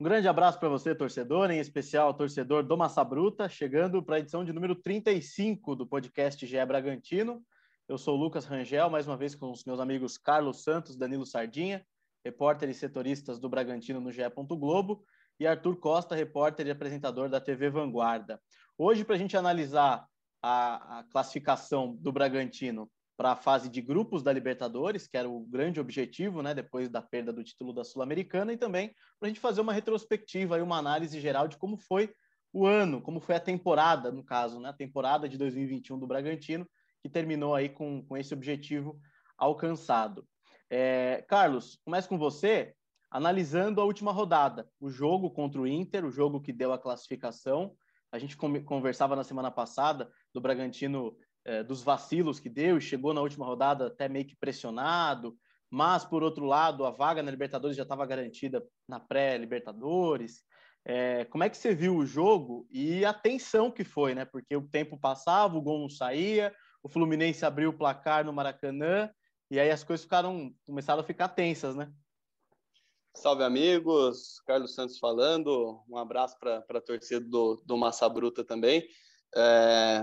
Um grande abraço para você, torcedor, em especial torcedor do Massa Bruta, chegando para a edição de número 35 do podcast GE Bragantino. Eu sou o Lucas Rangel, mais uma vez com os meus amigos Carlos Santos, Danilo Sardinha, repórteres e setoristas do Bragantino no GE. Globo, e Arthur Costa, repórter e apresentador da TV Vanguarda. Hoje, para a gente analisar a, a classificação do Bragantino para a fase de grupos da Libertadores, que era o grande objetivo, né, depois da perda do título da Sul-Americana, e também para a gente fazer uma retrospectiva e uma análise geral de como foi o ano, como foi a temporada, no caso, né, a temporada de 2021 do Bragantino, que terminou aí com, com esse objetivo alcançado. É, Carlos, começo com você, analisando a última rodada, o jogo contra o Inter, o jogo que deu a classificação. A gente conversava na semana passada do Bragantino é, dos vacilos que deu e chegou na última rodada até meio que pressionado, mas por outro lado, a vaga na Libertadores já estava garantida na pré-Libertadores. É, como é que você viu o jogo e a tensão que foi, né? Porque o tempo passava, o gol não saía, o Fluminense abriu o placar no Maracanã e aí as coisas ficaram começaram a ficar tensas, né? Salve amigos, Carlos Santos falando, um abraço para a torcida do, do Massa Bruta também. É,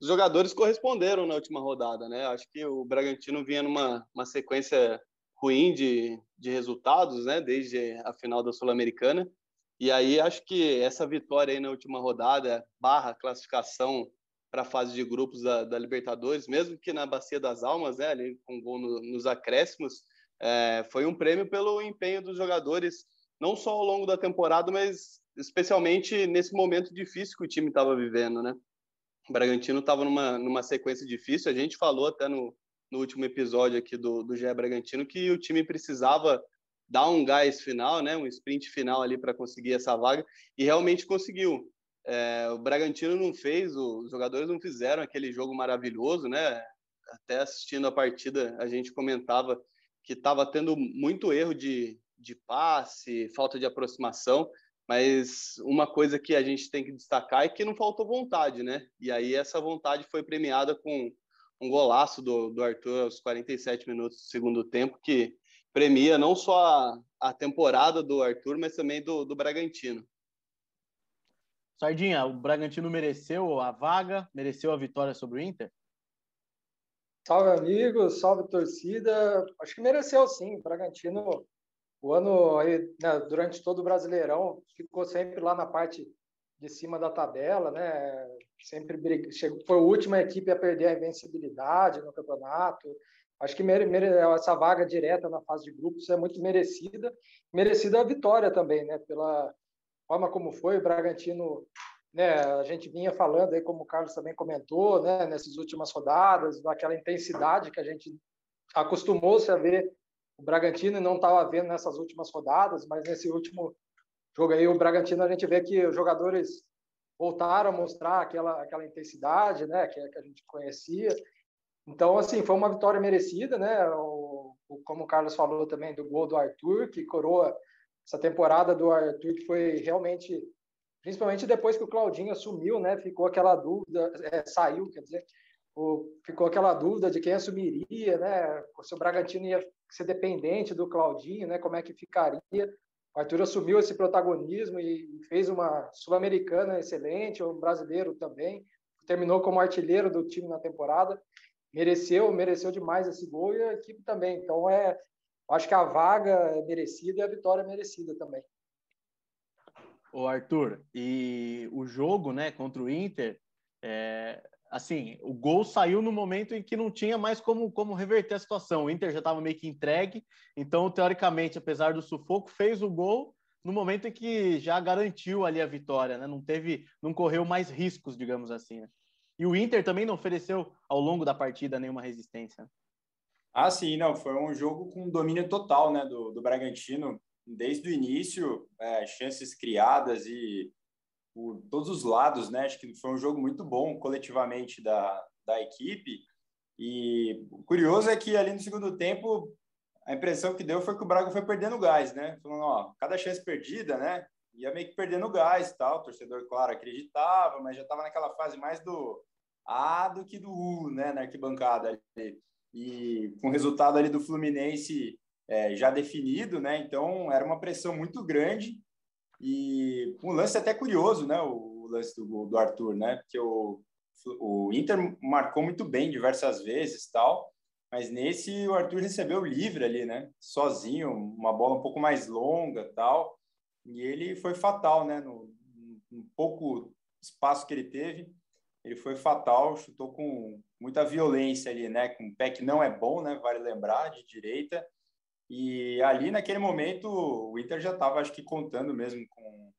os jogadores corresponderam na última rodada, né? Acho que o Bragantino vinha numa uma sequência ruim de, de resultados, né? Desde a final da Sul-Americana. E aí acho que essa vitória aí na última rodada, barra classificação para a fase de grupos da, da, Libertadores, mesmo que na Bacia das Almas, né? Ali com gol no, nos acréscimos, é, foi um prêmio pelo empenho dos jogadores, não só ao longo da temporada, mas especialmente nesse momento difícil que o time estava vivendo, né? O Bragantino estava numa, numa sequência difícil. A gente falou até no, no último episódio aqui do, do GE Bragantino que o time precisava dar um gás final, né, um sprint final ali para conseguir essa vaga e realmente conseguiu. É, o Bragantino não fez, os jogadores não fizeram aquele jogo maravilhoso, né? Até assistindo a partida a gente comentava que estava tendo muito erro de, de passe, falta de aproximação. Mas uma coisa que a gente tem que destacar é que não faltou vontade, né? E aí essa vontade foi premiada com um golaço do, do Arthur aos 47 minutos do segundo tempo, que premia não só a, a temporada do Arthur, mas também do, do Bragantino. Sardinha, o Bragantino mereceu a vaga, mereceu a vitória sobre o Inter? Salve, amigos, salve, torcida. Acho que mereceu sim. O Bragantino o ano aí, né, durante todo o Brasileirão, ficou sempre lá na parte de cima da tabela, né? Sempre chegou, foi a última equipe a perder a invencibilidade no campeonato. Acho que mere, mere, essa vaga direta na fase de grupos é muito merecida. Merecida a vitória também, né? Pela forma como foi o Bragantino, né? A gente vinha falando aí, como o Carlos também comentou, né? Nessas últimas rodadas, daquela intensidade que a gente acostumou-se a ver o Bragantino não estava vendo nessas últimas rodadas, mas nesse último jogo aí, o Bragantino, a gente vê que os jogadores voltaram a mostrar aquela, aquela intensidade, né, que, que a gente conhecia. Então, assim, foi uma vitória merecida, né, o, o, como o Carlos falou também, do gol do Arthur, que coroa essa temporada do Arthur, que foi realmente, principalmente depois que o Claudinho assumiu, né, ficou aquela dúvida, é, saiu, quer dizer, o, ficou aquela dúvida de quem assumiria, né, se o Bragantino ia ser dependente do Claudinho, né? Como é que ficaria? O Arthur assumiu esse protagonismo e fez uma sul-americana excelente, um brasileiro também. Terminou como artilheiro do time na temporada. Mereceu, mereceu demais esse gol e a equipe também. Então é, acho que a vaga é merecida e a vitória é merecida também. O Arthur, e o jogo, né, contra o Inter, é, assim, o gol saiu no momento em que não tinha mais como, como reverter a situação. O Inter já estava meio que entregue, então, teoricamente, apesar do sufoco, fez o gol no momento em que já garantiu ali a vitória, né? Não teve, não correu mais riscos, digamos assim. Né? E o Inter também não ofereceu ao longo da partida nenhuma resistência. Ah, sim, não, foi um jogo com domínio total, né, do, do Bragantino, desde o início, é, chances criadas e por todos os lados, né? Acho que foi um jogo muito bom coletivamente da, da equipe. E o curioso é que ali no segundo tempo, a impressão que deu foi que o Braga foi perdendo gás, né? Falando, ó, cada chance perdida, né? Ia meio que perdendo gás tal. O torcedor, claro, acreditava, mas já estava naquela fase mais do A do que do U, né? Na arquibancada ali. e com o resultado ali do Fluminense é, já definido, né? Então era uma pressão muito grande e um lance até curioso, né? O lance do, do Arthur, né? Porque o, o Inter marcou muito bem diversas vezes, tal. Mas nesse o Arthur recebeu livre ali, né? Sozinho, uma bola um pouco mais longa, tal. E ele foi fatal, né? No, no pouco espaço que ele teve, ele foi fatal, chutou com muita violência ali, né? Com um pé que não é bom, né? Vale lembrar, de direita. E ali, naquele momento, o Inter já estava, acho que, contando mesmo com,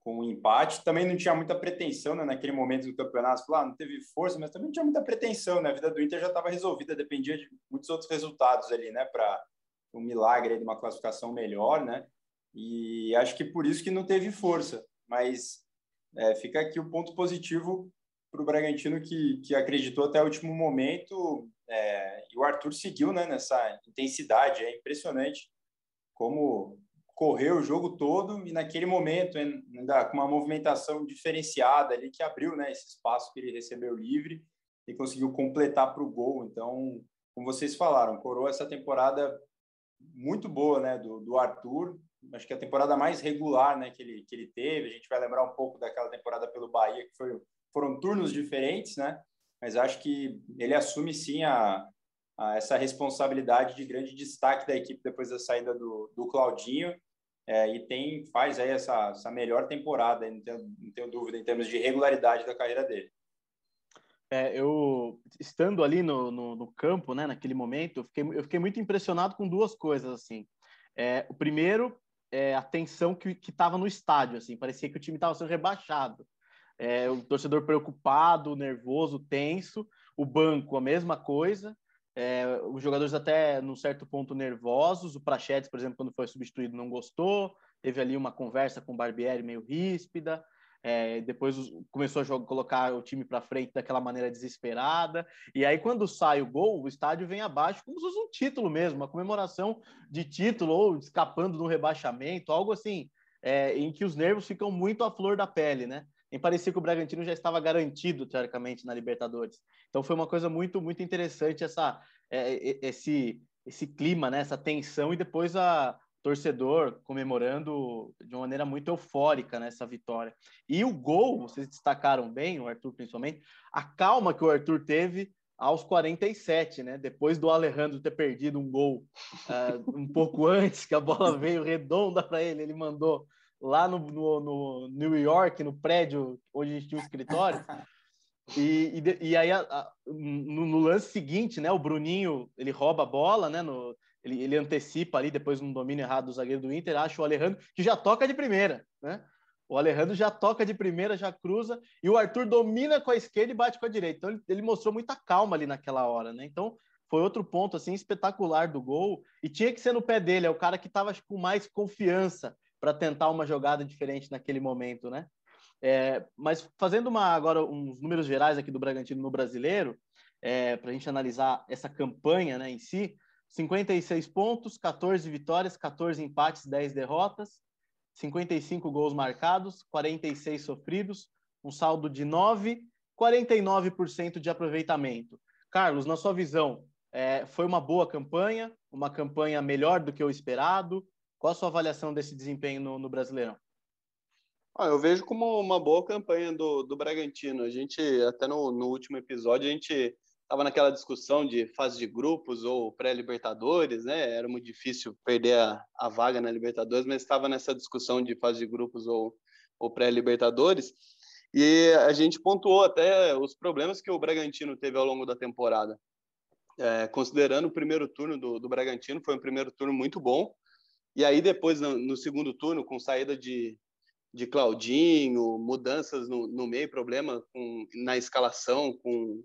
com o um empate. Também não tinha muita pretensão né, naquele momento do campeonato. Lá, ah, não teve força, mas também não tinha muita pretensão. Né? A vida do Inter já estava resolvida, dependia de muitos outros resultados ali, né? Para um milagre de uma classificação melhor, né? E acho que por isso que não teve força. Mas é, fica aqui o ponto positivo para o Bragantino que, que acreditou até o último momento é, e o Arthur seguiu né, nessa intensidade, é impressionante como correu o jogo todo e naquele momento ainda com uma movimentação diferenciada ali que abriu né, esse espaço que ele recebeu livre e conseguiu completar para o gol. Então, como vocês falaram, coroa essa temporada muito boa né, do, do Arthur, acho que é a temporada mais regular né, que, ele, que ele teve. A gente vai lembrar um pouco daquela temporada pelo Bahia, que foi foram turnos diferentes, né? Mas acho que ele assume sim a, a essa responsabilidade de grande destaque da equipe depois da saída do, do Claudinho. É, e tem faz aí essa, essa melhor temporada, não tenho, não tenho dúvida, em termos de regularidade da carreira dele. É, eu estando ali no, no, no, campo, né, naquele momento, eu fiquei, eu fiquei muito impressionado com duas coisas assim. É, o primeiro é a tensão que estava no estádio, assim, parecia que o time estava sendo rebaixado é, o torcedor preocupado, nervoso, tenso, o banco a mesma coisa, é, os jogadores até num certo ponto nervosos, o Prachetes, por exemplo, quando foi substituído não gostou, teve ali uma conversa com o Barbieri meio ríspida, é, depois começou a jogar, colocar o time para frente daquela maneira desesperada. E aí, quando sai o gol, o estádio vem abaixo, como se fosse um título mesmo, uma comemoração de título, ou escapando do rebaixamento, algo assim, é, em que os nervos ficam muito à flor da pele, né? Nem parecia que o Bragantino já estava garantido, teoricamente, na Libertadores. Então foi uma coisa muito, muito interessante essa, é, esse, esse clima, né? essa tensão, e depois a torcedor comemorando de uma maneira muito eufórica né, vitória. E o gol, vocês destacaram bem, o Arthur principalmente, a calma que o Arthur teve aos 47, né? Depois do Alejandro ter perdido um gol uh, um pouco antes, que a bola veio redonda para ele, ele mandou lá no, no, no, New York, no prédio onde a gente tinha um escritório. E, e, e aí, a, a, no, no, lance seguinte, né, o Bruninho ele rouba a bola, né, no, ele, ele antecipa ali, depois um domínio errado do zagueiro do Inter, acha o Alejandro, que já toca de primeira, né? O Alejandro já toca de primeira, já cruza, e o Arthur domina com a esquerda e bate com a direita. Então, ele, ele mostrou muita calma ali naquela hora, né? Então, foi outro ponto, assim, espetacular do gol, e tinha que ser no pé dele, é o cara que estava com mais confiança, para tentar uma jogada diferente naquele momento, né? É, mas fazendo uma agora uns números gerais aqui do Bragantino no Brasileiro, é, para a gente analisar essa campanha né, em si, 56 pontos, 14 vitórias, 14 empates, 10 derrotas, 55 gols marcados, 46 sofridos, um saldo de 9, 49% de aproveitamento. Carlos, na sua visão, é, foi uma boa campanha, uma campanha melhor do que o esperado, qual a sua avaliação desse desempenho no, no Brasileirão? Ah, eu vejo como uma boa campanha do, do Bragantino. A gente, até no, no último episódio, a gente estava naquela discussão de fase de grupos ou pré-Libertadores, né? Era muito difícil perder a, a vaga na Libertadores, mas estava nessa discussão de fase de grupos ou, ou pré-Libertadores. E a gente pontuou até os problemas que o Bragantino teve ao longo da temporada. É, considerando o primeiro turno do, do Bragantino, foi um primeiro turno muito bom. E aí depois, no, no segundo turno, com saída de, de Claudinho, mudanças no, no meio, problema com, na escalação com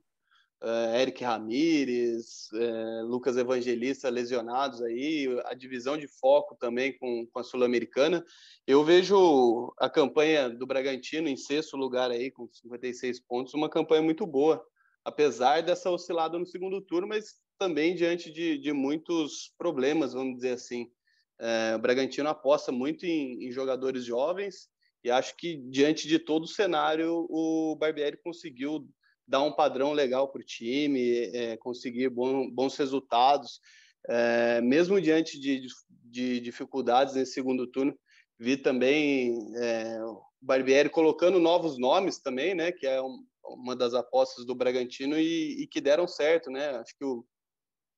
uh, Eric Ramírez, uh, Lucas Evangelista lesionados aí, a divisão de foco também com, com a Sul-Americana. Eu vejo a campanha do Bragantino em sexto lugar aí, com 56 pontos, uma campanha muito boa, apesar dessa oscilada no segundo turno, mas também diante de, de muitos problemas, vamos dizer assim. É, o Bragantino aposta muito em, em, jogadores jovens e acho que diante de todo o cenário o Barbieri conseguiu dar um padrão legal para o time, é, conseguir bom, bons resultados, é, mesmo diante de, de, dificuldades nesse segundo turno. Vi também é, o Barbieri colocando novos nomes também, né? Que é um, uma das apostas do Bragantino e, e, que deram certo, né? Acho que o,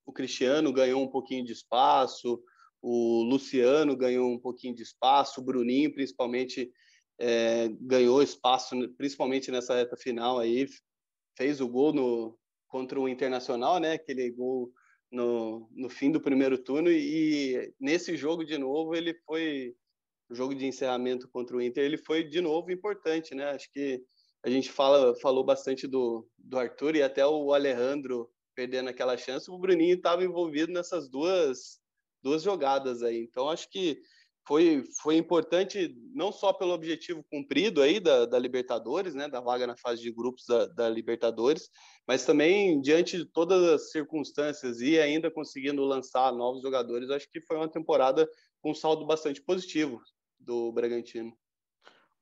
o Cristiano ganhou um pouquinho de espaço, o Luciano ganhou um pouquinho de espaço, o Bruninho principalmente é, ganhou espaço, principalmente nessa reta final aí, fez o gol no, contra o Internacional, né? Aquele gol no, no fim do primeiro turno e, nesse jogo de novo ele foi o jogo de encerramento contra o Inter ele foi de novo importante, né? Acho que a gente fala falou bastante do, do Arthur e até o Alejandro perdendo aquela chance, o Bruninho estava envolvido nessas duas duas jogadas aí. Então acho que foi, foi importante não só pelo objetivo cumprido aí da, da Libertadores, né, da vaga na fase de grupos da, da, Libertadores, mas também diante de todas as circunstâncias e ainda conseguindo lançar novos jogadores, acho que foi uma temporada com um saldo bastante positivo do Bragantino.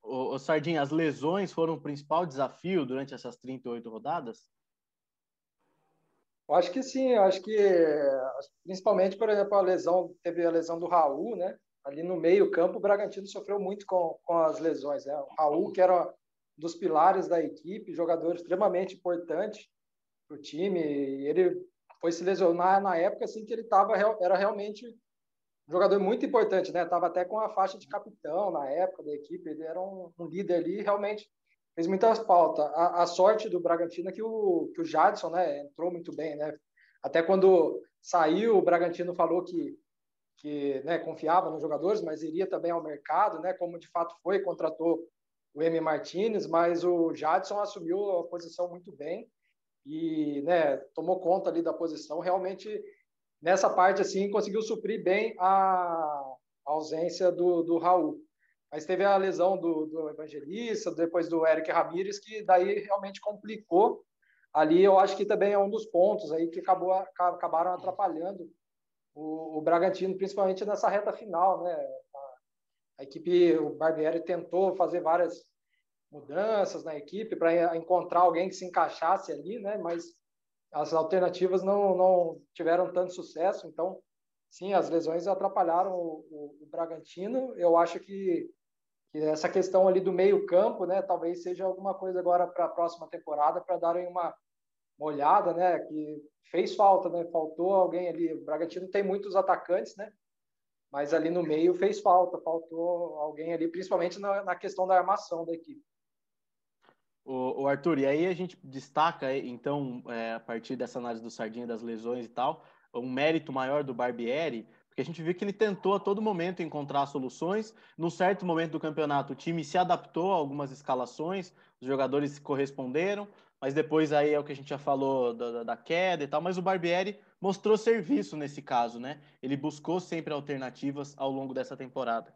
O, o Sardinha, as lesões foram o principal desafio durante essas 38 rodadas? Eu acho que sim, eu acho que principalmente, por exemplo, a lesão, teve a lesão do Raul, né? ali no meio campo, o Bragantino sofreu muito com, com as lesões. Né? O Raul, que era um dos pilares da equipe, jogador extremamente importante para o time, ele foi se lesionar na época assim que ele tava, era realmente um jogador muito importante, né? Tava até com a faixa de capitão na época da equipe, ele era um, um líder ali, realmente fez muitas pautas. A, a, sorte do Bragantino é que o, que o Jadson, né, entrou muito bem, né? Até quando saiu, o Bragantino falou que que né, confiava nos jogadores, mas iria também ao mercado, né, como de fato foi, contratou o M. Martinez, mas o Jadson assumiu a posição muito bem e né, tomou conta ali da posição. Realmente, nessa parte, assim, conseguiu suprir bem a ausência do, do Raul. Mas teve a lesão do, do Evangelista, depois do Eric Ramírez, que daí realmente complicou. Ali eu acho que também é um dos pontos aí que acabou, acabaram atrapalhando o, o Bragantino, principalmente nessa reta final, né? A, a equipe, o Barbieri tentou fazer várias mudanças na equipe para encontrar alguém que se encaixasse ali, né? Mas as alternativas não, não tiveram tanto sucesso, então sim, as lesões atrapalharam o, o, o Bragantino. Eu acho que, essa questão ali do meio campo, né, talvez seja alguma coisa agora para a próxima temporada para darem uma uma olhada, né? Que fez falta, né? Faltou alguém ali. O Bragantino tem muitos atacantes, né? Mas ali no meio fez falta, faltou alguém ali, principalmente na, na questão da armação da equipe. O, o, Arthur, e aí a gente destaca, então, é, a partir dessa análise do Sardinha, das lesões e tal, um mérito maior do Barbieri, porque a gente viu que ele tentou a todo momento encontrar soluções. Num certo momento do campeonato, o time se adaptou a algumas escalações, os jogadores corresponderam, mas depois aí é o que a gente já falou da, da, queda e tal, mas o Barbieri mostrou serviço nesse caso, né? Ele buscou sempre alternativas ao longo dessa temporada.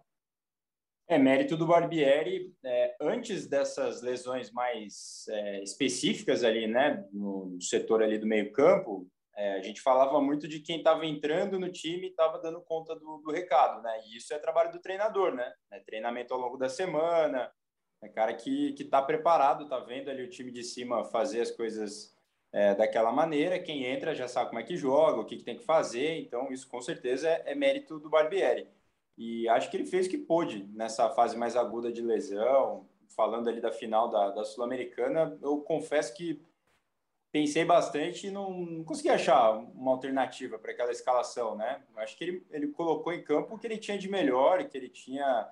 É mérito do Barbieri, é, antes dessas lesões mais é, específicas ali, né, no, setor ali do meio campo, é, a gente falava muito de quem estava entrando no time e estava dando conta do, do, recado, né? E isso é trabalho do treinador, né? É treinamento ao longo da semana, é cara que está preparado, está vendo ali o time de cima fazer as coisas é, daquela maneira. Quem entra já sabe como é que joga, o que, que tem que fazer. Então, isso com certeza é, é, mérito do Barbieri. E acho que ele fez o que pôde nessa fase mais aguda de lesão. Falando ali da final da, da Sul-Americana, eu confesso que pensei bastante e não, não consegui achar uma alternativa para aquela escalação, né? Acho que ele, ele colocou em campo o que ele tinha de melhor, que ele tinha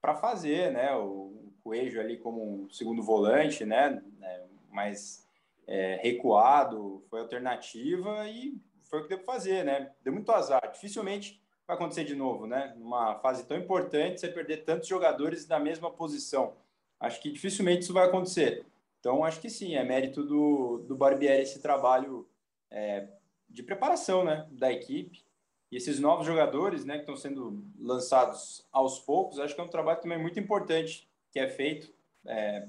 para fazer, né? O, Coelho ali como segundo volante, né? É, mais é, recuado, foi alternativa e foi o que deu para fazer, né? Deu muito azar. Dificilmente vai acontecer de novo, né? Numa fase tão importante, você perder tantos jogadores na mesma posição. Acho que dificilmente isso vai acontecer. Então, acho que sim, é mérito do, do Barbieri esse trabalho é, de preparação né, da equipe. E esses novos jogadores né, que estão sendo lançados aos poucos, acho que é um trabalho também muito importante que é feito, é,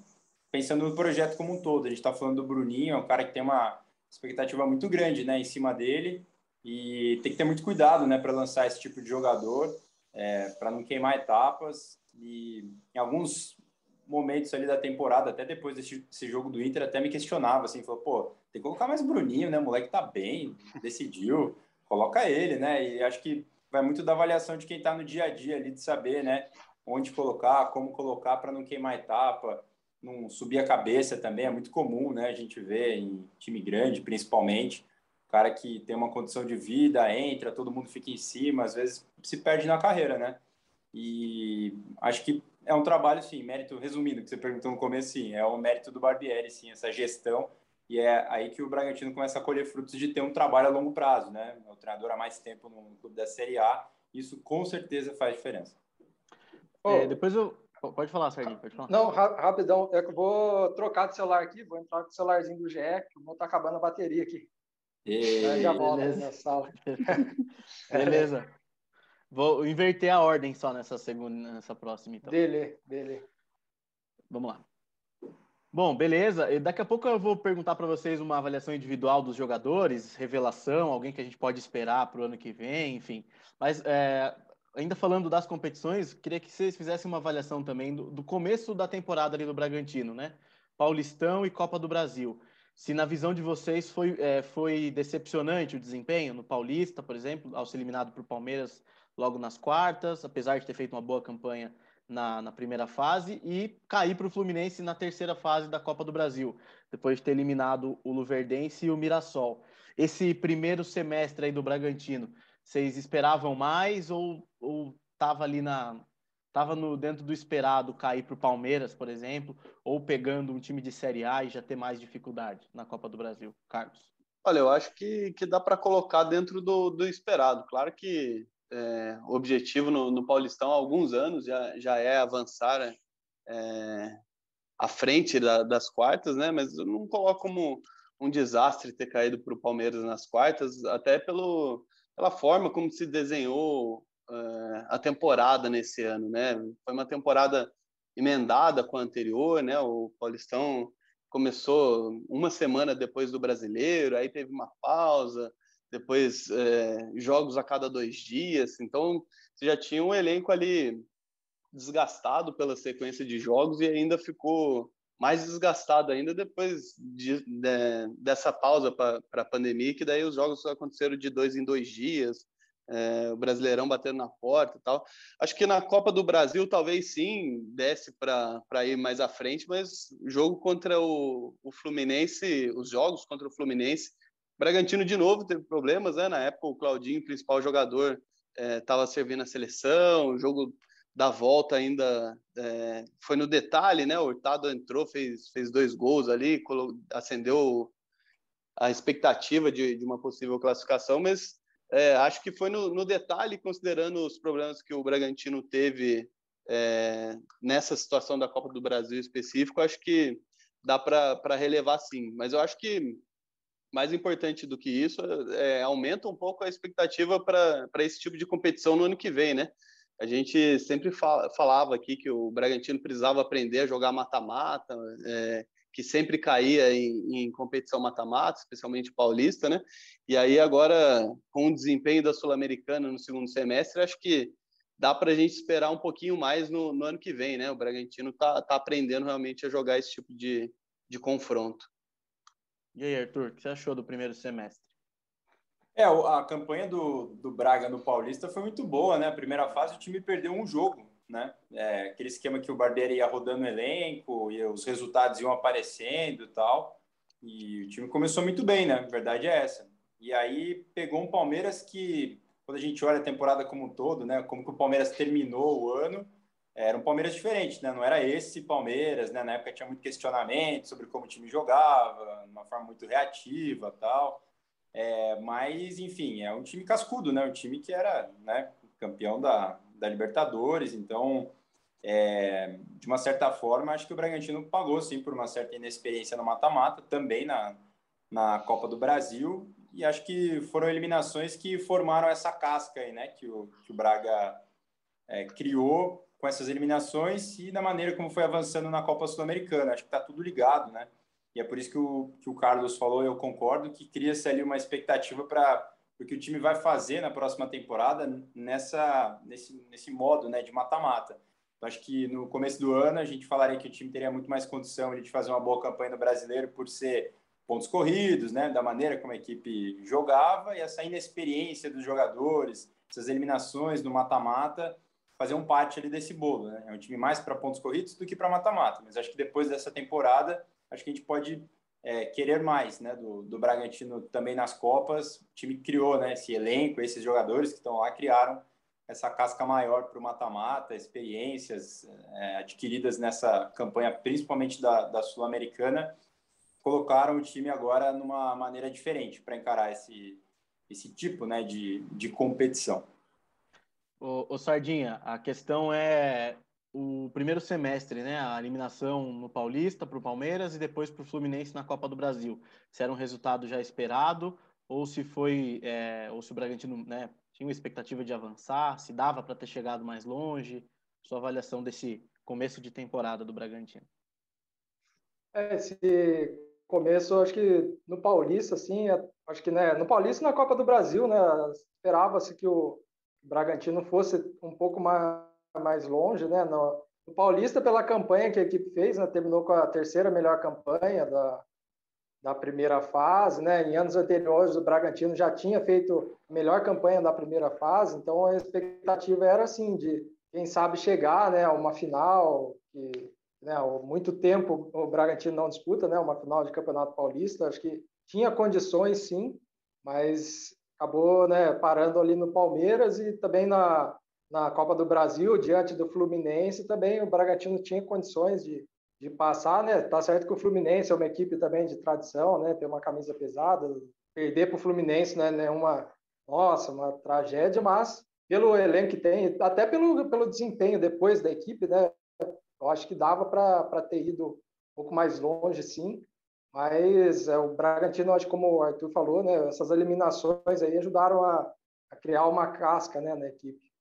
pensando no projeto como um todo. A gente está falando do Bruninho, é um cara que tem uma expectativa muito grande né, em cima dele e tem que ter muito cuidado né, para lançar esse tipo de jogador, é, para não queimar etapas. E em alguns momentos ali da temporada, até depois desse, jogo do Inter, até me questionava, assim, falou, pô, tem que colocar mais Bruninho, né? O moleque tá bem, decidiu, coloca ele, né? E acho que vai muito da avaliação de quem tá no dia a dia ali, de saber, né? Onde colocar, como colocar para não queimar etapa, não subir a cabeça também, é muito comum, né? A gente vê em time grande, principalmente, cara que tem uma condição de vida, entra, todo mundo fica em cima, às vezes se perde na carreira, né? E acho que é um trabalho, sim, mérito, resumindo, que você perguntou no começo, sim, é o mérito do Barbieri, sim, essa gestão, e é aí que o Bragantino começa a colher frutos de ter um trabalho a longo prazo, né? É o treinador há mais tempo no clube da Série A, isso com certeza faz diferença. É, depois eu. Pode falar, Sardinha, pode falar. Não, rapidão, é eu vou trocar de celular aqui, vou entrar com o celularzinho do GE, que o meu tá acabando a bateria aqui. E... Já volto na sala. Beleza. Vou inverter a ordem só nessa segunda, nessa próxima, então. Dele, dele. Vamos lá. Bom, beleza. E daqui a pouco eu vou perguntar para vocês uma avaliação individual dos jogadores, revelação, alguém que a gente pode esperar para o ano que vem, enfim. Mas é, ainda falando das competições, queria que vocês fizessem uma avaliação também do, do começo da temporada ali do Bragantino, né? Paulistão e Copa do Brasil. Se na visão de vocês foi, é, foi decepcionante o desempenho no Paulista, por exemplo, ao ser eliminado por Palmeiras logo nas quartas, apesar de ter feito uma boa campanha na, na primeira fase, e cair para o Fluminense na terceira fase da Copa do Brasil, depois de ter eliminado o Luverdense e o Mirassol. Esse primeiro semestre aí do Bragantino, vocês esperavam mais ou, ou tava ali na tava no dentro do esperado cair para o Palmeiras, por exemplo, ou pegando um time de Série A e já ter mais dificuldade na Copa do Brasil, Carlos? Olha, eu acho que, que dá para colocar dentro do, do esperado. Claro que é, objetivo no, no, Paulistão há alguns anos já, já é avançar é, à frente da, das quartas, né? Mas eu não coloco como um desastre ter caído para o Palmeiras nas quartas, até pelo, pela forma como se desenhou uh, a temporada nesse ano, né? Foi uma temporada emendada com a anterior, né? O Paulistão começou uma semana depois do Brasileiro, aí teve uma pausa, depois é, jogos a cada dois dias. Então, você já tinha um elenco ali desgastado pela sequência de jogos e ainda ficou mais desgastado ainda depois de, de, dessa pausa para a pandemia, que daí os jogos aconteceram de dois em dois dias, é, o Brasileirão batendo na porta e tal. Acho que na Copa do Brasil talvez sim desce para ir mais à frente, mas jogo contra o, o Fluminense, os jogos contra o Fluminense Bragantino de novo teve problemas, né? Na época o Claudinho, principal jogador, estava é, servindo a seleção, o jogo da volta ainda é, foi no detalhe, né? O Hurtado entrou, fez, fez dois gols ali, acendeu a expectativa de, de uma possível classificação, mas é, acho que foi no, no, detalhe, considerando os problemas que o Bragantino teve é, nessa situação da Copa do Brasil específico, acho que dá para relevar sim. Mas eu acho que mais importante do que isso, é, aumenta um pouco a expectativa para esse tipo de competição no ano que vem, né? A gente sempre fala, falava aqui que o Bragantino precisava aprender a jogar mata-mata, é, que sempre caía em, em competição mata-mata, especialmente paulista, né? E aí agora, com o desempenho da Sul-Americana no segundo semestre, acho que dá para a gente esperar um pouquinho mais no, no, ano que vem, né? O Bragantino está tá aprendendo realmente a jogar esse tipo de, de confronto. E aí, Arthur, o que você achou do primeiro semestre? É, a campanha do, do Braga no Paulista foi muito boa, né? A primeira fase o time perdeu um jogo, né? É, aquele esquema que o Barbieri ia rodando o elenco e os resultados iam aparecendo e tal. E o time começou muito bem, né? A verdade é essa. E aí pegou um Palmeiras que, quando a gente olha a temporada como um todo, né? Como que o Palmeiras terminou o ano, era um Palmeiras diferente, né? Não era esse Palmeiras, né? Na época tinha muito questionamento sobre como o time jogava, de uma forma muito reativa, tal. É, mas, enfim, é um time cascudo, né? Um time que era, né, campeão da, da Libertadores, então, é, de uma certa forma, acho que o Bragantino pagou, sim, por uma certa inexperiência no mata-mata, também na, na Copa do Brasil, e acho que foram eliminações que formaram essa casca aí, né? Que o, que o Braga é, criou com essas eliminações e na maneira como foi avançando na Copa Sul-Americana. Acho que está tudo ligado, né? E é por isso que o, que o Carlos falou, eu concordo, que cria-se ali uma expectativa para o que o time vai fazer na próxima temporada nessa, nesse, nesse modo né, de mata-mata. Então, acho que no começo do ano a gente falaria que o time teria muito mais condição de fazer uma boa campanha no brasileiro por ser pontos corridos, né, da maneira como a equipe jogava e essa inexperiência dos jogadores, essas eliminações no mata-mata, fazer um parte ali desse bolo. Né? É um time mais para pontos corridos do que para mata-mata. Mas acho que depois dessa temporada, acho que a gente pode é, querer mais né, do, do Bragantino também nas Copas. O time criou né, esse elenco, esses jogadores que estão lá criaram essa casca maior para o mata-mata, experiências é, adquiridas nessa campanha, principalmente da, da Sul-Americana, colocaram o time agora numa maneira diferente para encarar esse, esse tipo né, de, de competição. O, o Sardinha, a questão é o primeiro semestre, né? A eliminação no Paulista para o Palmeiras e depois para o Fluminense na Copa do Brasil. Se era um resultado já esperado ou se foi, é, ou se o Bragantino, né, tinha uma expectativa de avançar, se dava para ter chegado mais longe. Sua avaliação desse começo de temporada do Bragantino? É, esse começo, acho que no Paulista, assim, é, acho que né, no Paulista na Copa do Brasil, né, esperava-se que o Bragantino fosse um pouco mais, mais longe, né, no, no Paulista pela campanha que a equipe fez, né, terminou com a terceira melhor campanha da, da primeira fase, né, em anos anteriores o Bragantino já tinha feito a melhor campanha da primeira fase, então a expectativa era assim de quem sabe chegar, né, a uma final que né, muito tempo o Bragantino não disputa, né, uma final de Campeonato Paulista, acho que tinha condições sim, mas acabou, né, parando ali no Palmeiras e também na, na Copa do Brasil, diante do Fluminense, também o Bragantino tinha condições de, de passar, né, tá certo que o Fluminense é uma equipe também de tradição, né, tem uma camisa pesada, perder para o Fluminense não é uma, nossa, uma tragédia, mas pelo elenco que tem, até pelo, pelo desempenho depois da equipe, né, eu acho que dava para ter ido um pouco mais longe, sim. Mas é, o Bragantino, acho como o Arthur falou, né, essas eliminações aí ajudaram a, a criar uma casca né, na equipe.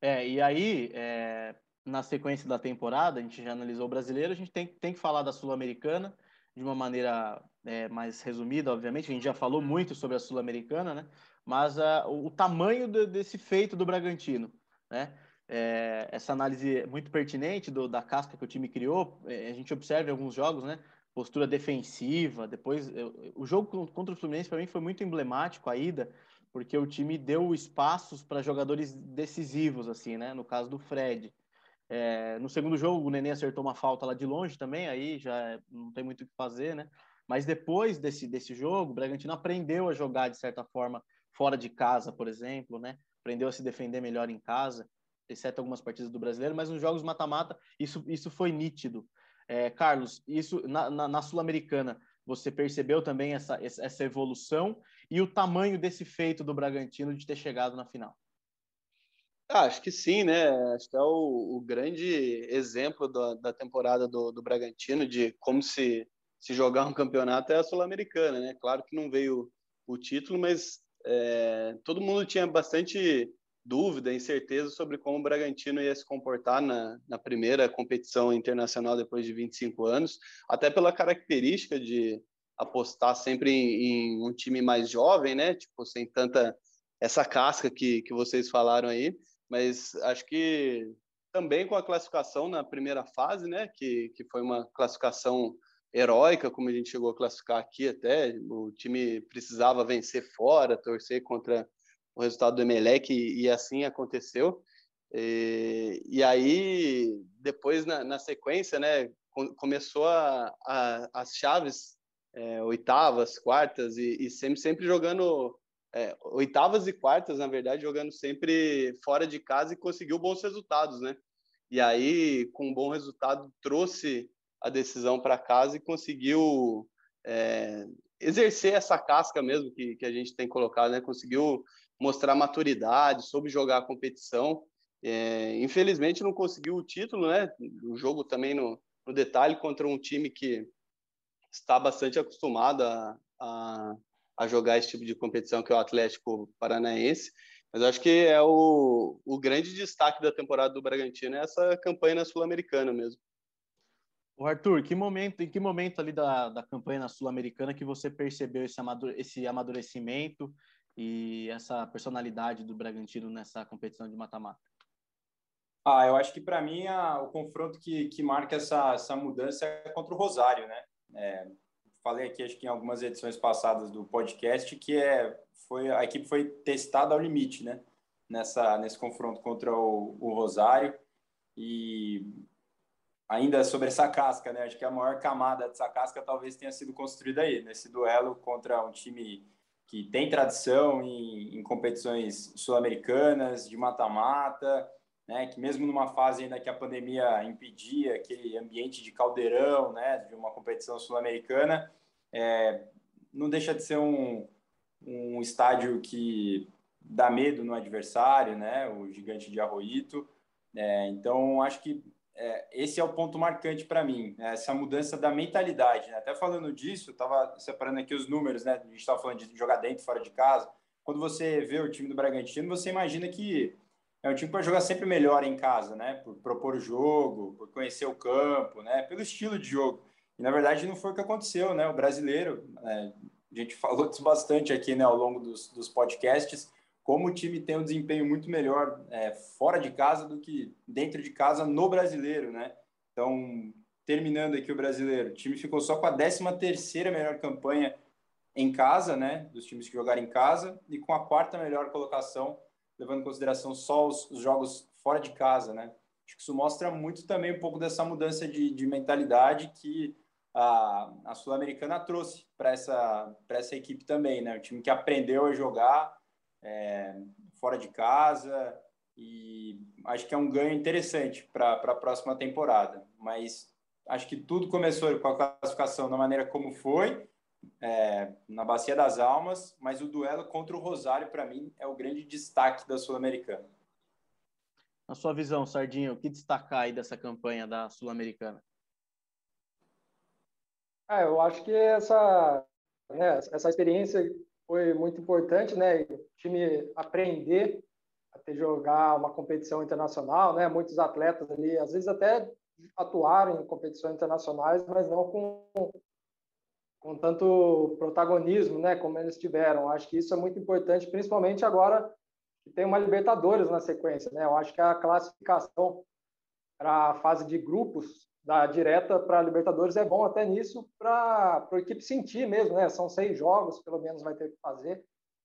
É, e aí, é, na sequência da temporada, a gente já analisou o brasileiro, a gente tem, tem que falar da Sul-Americana de uma maneira é, mais resumida, obviamente. A gente já falou muito sobre a Sul-Americana, né? Mas uh, o, o tamanho de, desse feito do Bragantino, né? é, essa análise muito pertinente do, da casca que o time criou. É, a gente observa em alguns jogos, né? Postura defensiva. Depois, eu, o jogo contra o Fluminense para mim foi muito emblemático a ida, porque o time deu espaços para jogadores decisivos, assim, né? No caso do Fred. É, no segundo jogo, o Nenê acertou uma falta lá de longe também, aí já não tem muito o que fazer, né? Mas depois desse, desse jogo, o Bragantino aprendeu a jogar de certa forma fora de casa, por exemplo, né? Aprendeu a se defender melhor em casa exceto algumas partidas do brasileiro, mas nos jogos mata-mata isso, isso foi nítido. É, Carlos, isso na, na, na Sul-Americana, você percebeu também essa, essa evolução e o tamanho desse feito do Bragantino de ter chegado na final? Ah, acho que sim, né? Acho que é o, o grande exemplo da, da temporada do, do Bragantino de como se, se jogar um campeonato é a Sul-Americana, né? Claro que não veio o título, mas é, todo mundo tinha bastante dúvida, incerteza sobre como o Bragantino ia se comportar na, na primeira competição internacional depois de 25 anos, até pela característica de apostar sempre em, em, um time mais jovem, né? Tipo, sem tanta essa casca que, que vocês falaram aí, mas acho que também com a classificação na primeira fase, né? Que, que foi uma classificação heróica, como a gente chegou a classificar aqui até, o time precisava vencer fora, torcer contra o resultado do Emelec e, e assim aconteceu. E, e aí, depois, na, na sequência, né, começou a, a, as chaves, é, oitavas, quartas, e, e, sempre, sempre jogando, é, oitavas e quartas, na verdade, jogando sempre fora de casa e conseguiu bons resultados, né? E aí, com um bom resultado, trouxe a decisão para casa e conseguiu é, exercer essa casca mesmo que, que a gente tem colocado, né? Conseguiu mostrar maturidade, soube jogar a competição. É, infelizmente não conseguiu o título, né? O jogo também no, no detalhe contra um time que está bastante acostumado a, a, a, jogar esse tipo de competição, que é o Atlético Paranaense. Mas acho que é o, o grande destaque da temporada do Bragantino é essa campanha na Sul-Americana mesmo. O Arthur, que momento, em que momento ali da, da campanha na Sul-Americana que você percebeu esse, amadure, esse amadurecimento e essa personalidade do Bragantino nessa competição de mata-mata? Ah, eu acho que para mim a, o confronto que, que marca essa, essa mudança é contra o Rosário, né? É, falei aqui, acho que em algumas edições passadas do podcast, que é, foi, a equipe foi testada ao limite, né? Nessa, nesse confronto contra o, o Rosário. E ainda sobre essa casca, né? Acho que a maior camada dessa casca talvez tenha sido construída aí, nesse duelo contra um time que tem tradição em, em competições sul-americanas, de mata-mata, né, que mesmo numa fase ainda que a pandemia impedia aquele ambiente de caldeirão, né, de uma competição sul-americana, é, não deixa de ser um, um estádio que dá medo no adversário, né, o gigante de Arroito. É, então, acho que é, esse é o ponto marcante para mim, né, essa mudança da mentalidade. Né? Até falando disso, estava separando aqui os números, né, a gente estava falando de jogar dentro, fora de casa. Quando você vê o time do Bragantino, você imagina que é um time para jogar sempre melhor em casa, né? Por propor o jogo, por conhecer o campo, né? Pelo estilo de jogo. E na verdade não foi o que aconteceu, né? O brasileiro, é, a gente falou disso bastante aqui, né, ao longo dos, dos podcasts, como o time tem um desempenho muito melhor é, fora de casa do que dentro de casa no brasileiro, né? Então, terminando aqui o brasileiro, o time ficou só com a 13 terceira melhor campanha em casa, né? Dos times que jogaram em casa e com a quarta melhor colocação levando em consideração só os, os, jogos fora de casa, né? Acho que isso mostra muito também um pouco dessa mudança de, de mentalidade que a, a Sul-Americana trouxe para essa, essa equipe também, né? O time que aprendeu a jogar é, fora de casa e acho que é um ganho interessante para a próxima temporada. Mas acho que tudo começou com a classificação da maneira como foi é, na Bacia das Almas, mas o duelo contra o Rosário, para mim, é o grande destaque da Sul-Americana. Na sua visão, Sardinho, o que destacar aí dessa campanha da Sul-Americana? É, eu acho que essa, né, essa experiência foi muito importante, né? O time aprender a ter jogar uma competição internacional, né? Muitos atletas ali, às vezes até atuaram em competições internacionais, mas não com com tanto protagonismo, né, como eles tiveram. Acho que isso é muito importante, principalmente agora que tem uma Libertadores na sequência, né? Eu acho que a classificação para a fase de grupos da direta para Libertadores é bom até nisso para a equipe sentir mesmo, né? São seis jogos, pelo menos vai ter que fazer,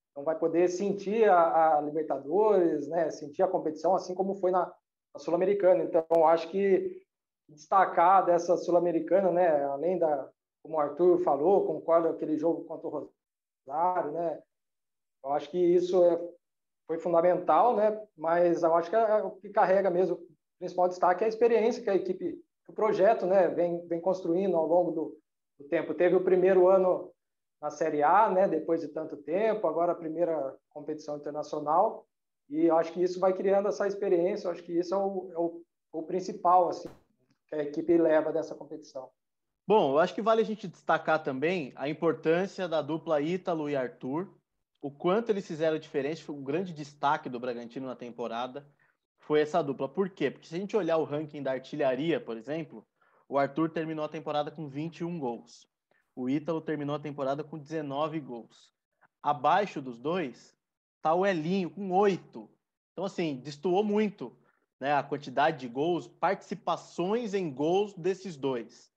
então vai poder sentir a, a Libertadores, né? Sentir a competição, assim como foi na, na Sul-Americana. Então acho que destacar dessa Sul-Americana, né? Além da como o Arthur falou, concordo aquele jogo contra o Rosário, né? Eu acho que isso é, foi fundamental, né? Mas eu acho que é, o que carrega mesmo o principal destaque é a experiência que a equipe, que o projeto, né, vem, vem construindo ao longo do, do tempo. Teve o primeiro ano na Série A, né, depois de tanto tempo, agora a primeira competição internacional, e acho que isso vai criando essa experiência, acho que isso é o, é o, o principal, assim, que a equipe leva dessa competição. Bom, eu acho que vale a gente destacar também a importância da dupla Ítalo e Arthur, o quanto eles fizeram diferença, foi um grande destaque do Bragantino na temporada, foi essa dupla. Por quê? Porque se a gente olhar o ranking da artilharia, por exemplo, o Arthur terminou a temporada com 21 gols. O Ítalo terminou a temporada com 19 gols. Abaixo dos dois está o Elinho com 8. Então, assim, destoou muito né, a quantidade de gols, participações em gols desses dois.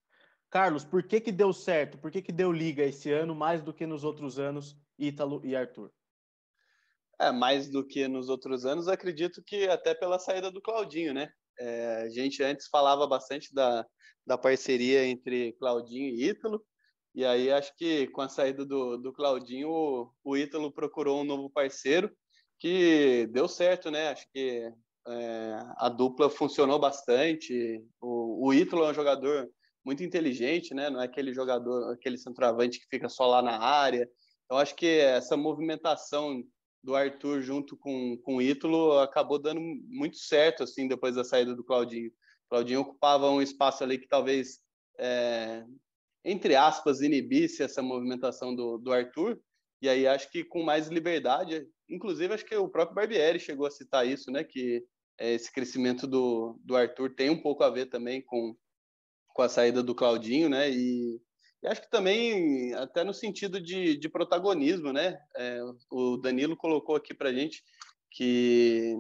Carlos, por que, que deu certo? Por que, que deu liga esse ano mais do que nos outros anos, Ítalo e Arthur? É, mais do que nos outros anos, acredito que até pela saída do Claudinho, né? É, a gente antes falava bastante da, da parceria entre Claudinho e Ítalo, e aí acho que com a saída do, do Claudinho, o, o Ítalo procurou um novo parceiro que deu certo, né? Acho que é, a dupla funcionou bastante. O, o Ítalo é um jogador muito inteligente, né? Não é aquele jogador, aquele centroavante que fica só lá na área. Então acho que essa movimentação do Arthur junto com, com o Ítalo acabou dando muito certo assim depois da saída do Claudinho. O Claudinho ocupava um espaço ali que talvez é, entre aspas inibisse essa movimentação do, do Arthur e aí acho que com mais liberdade, inclusive acho que o próprio Barbieri chegou a citar isso, né? Que é, esse crescimento do, do Arthur tem um pouco a ver também com com a saída do Claudinho, né? E, e acho que também, até no sentido de, de protagonismo, né? É, o Danilo colocou aqui para gente que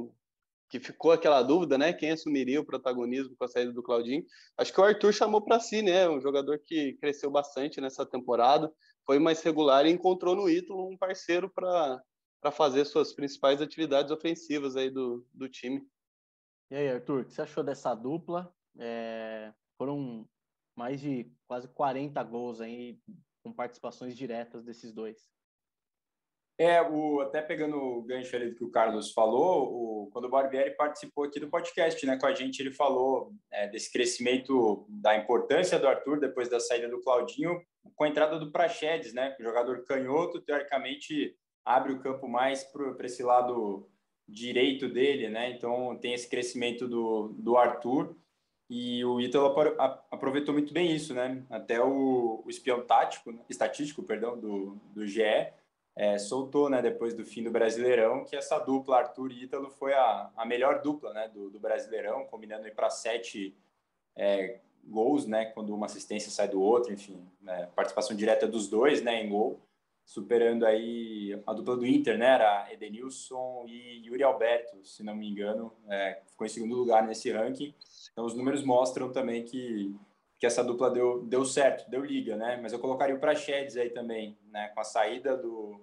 que ficou aquela dúvida, né? Quem assumiria o protagonismo com a saída do Claudinho? Acho que o Arthur chamou para si, né? Um jogador que cresceu bastante nessa temporada, foi mais regular e encontrou no Ítalo um parceiro para fazer suas principais atividades ofensivas aí do, do time. E aí, Arthur, o que você achou dessa dupla? É, foram mais de quase 40 gols aí com participações diretas desses dois. É, o, até pegando o gancho ali do que o Carlos falou, o, quando o Barbieri participou aqui do podcast né, com a gente, ele falou é, desse crescimento da importância do Arthur depois da saída do Claudinho, com a entrada do Praxedes, né, jogador canhoto, teoricamente abre o campo mais para esse lado direito dele, né, então tem esse crescimento do, do Arthur e o Ítalo aproveitou muito bem isso, né, até o, o espião tático, estatístico, perdão, do, do GE, é, soltou, né, depois do fim do Brasileirão, que essa dupla Arthur e Ítalo foi a, a melhor dupla, né, do, do Brasileirão, combinando para sete é, gols, né, quando uma assistência sai do outro, enfim, né, participação direta dos dois, né, em gol, superando aí a dupla do Inter, né, era Edenilson e Yuri Alberto, se não me engano, é, ficou em segundo lugar nesse ranking. Então os números mostram também que que essa dupla deu, deu certo, deu liga, né? Mas eu colocaria o Praxedes aí também, né? Com a saída do,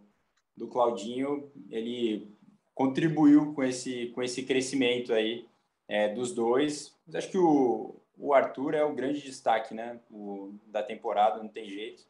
do Claudinho, ele contribuiu com esse, com esse crescimento aí é, dos dois. Mas acho que o, o Arthur é o grande destaque, né? O, da temporada, não tem jeito.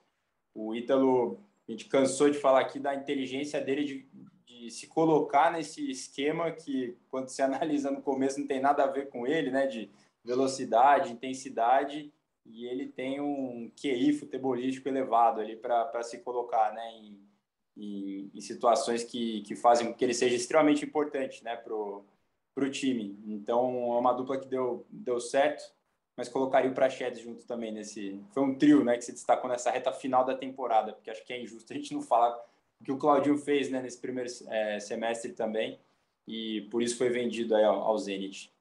O Ítalo, a gente cansou de falar aqui da inteligência dele de, de se colocar nesse esquema que, quando se analisa no começo, não tem nada a ver com ele, né? De velocidade, intensidade e ele tem um QI futebolístico elevado ali para se colocar né, em, em, em, situações que, que fazem com que ele seja extremamente importante né, para o time. Então, é uma dupla que deu, deu certo, mas colocaria o Prachedes junto também nesse... Foi um trio né, que se destacou nessa reta final da temporada, porque acho que é injusto a gente não falar o que o Claudinho fez né, nesse primeiro é, semestre também, e por isso foi vendido aí ao, ao Zenit.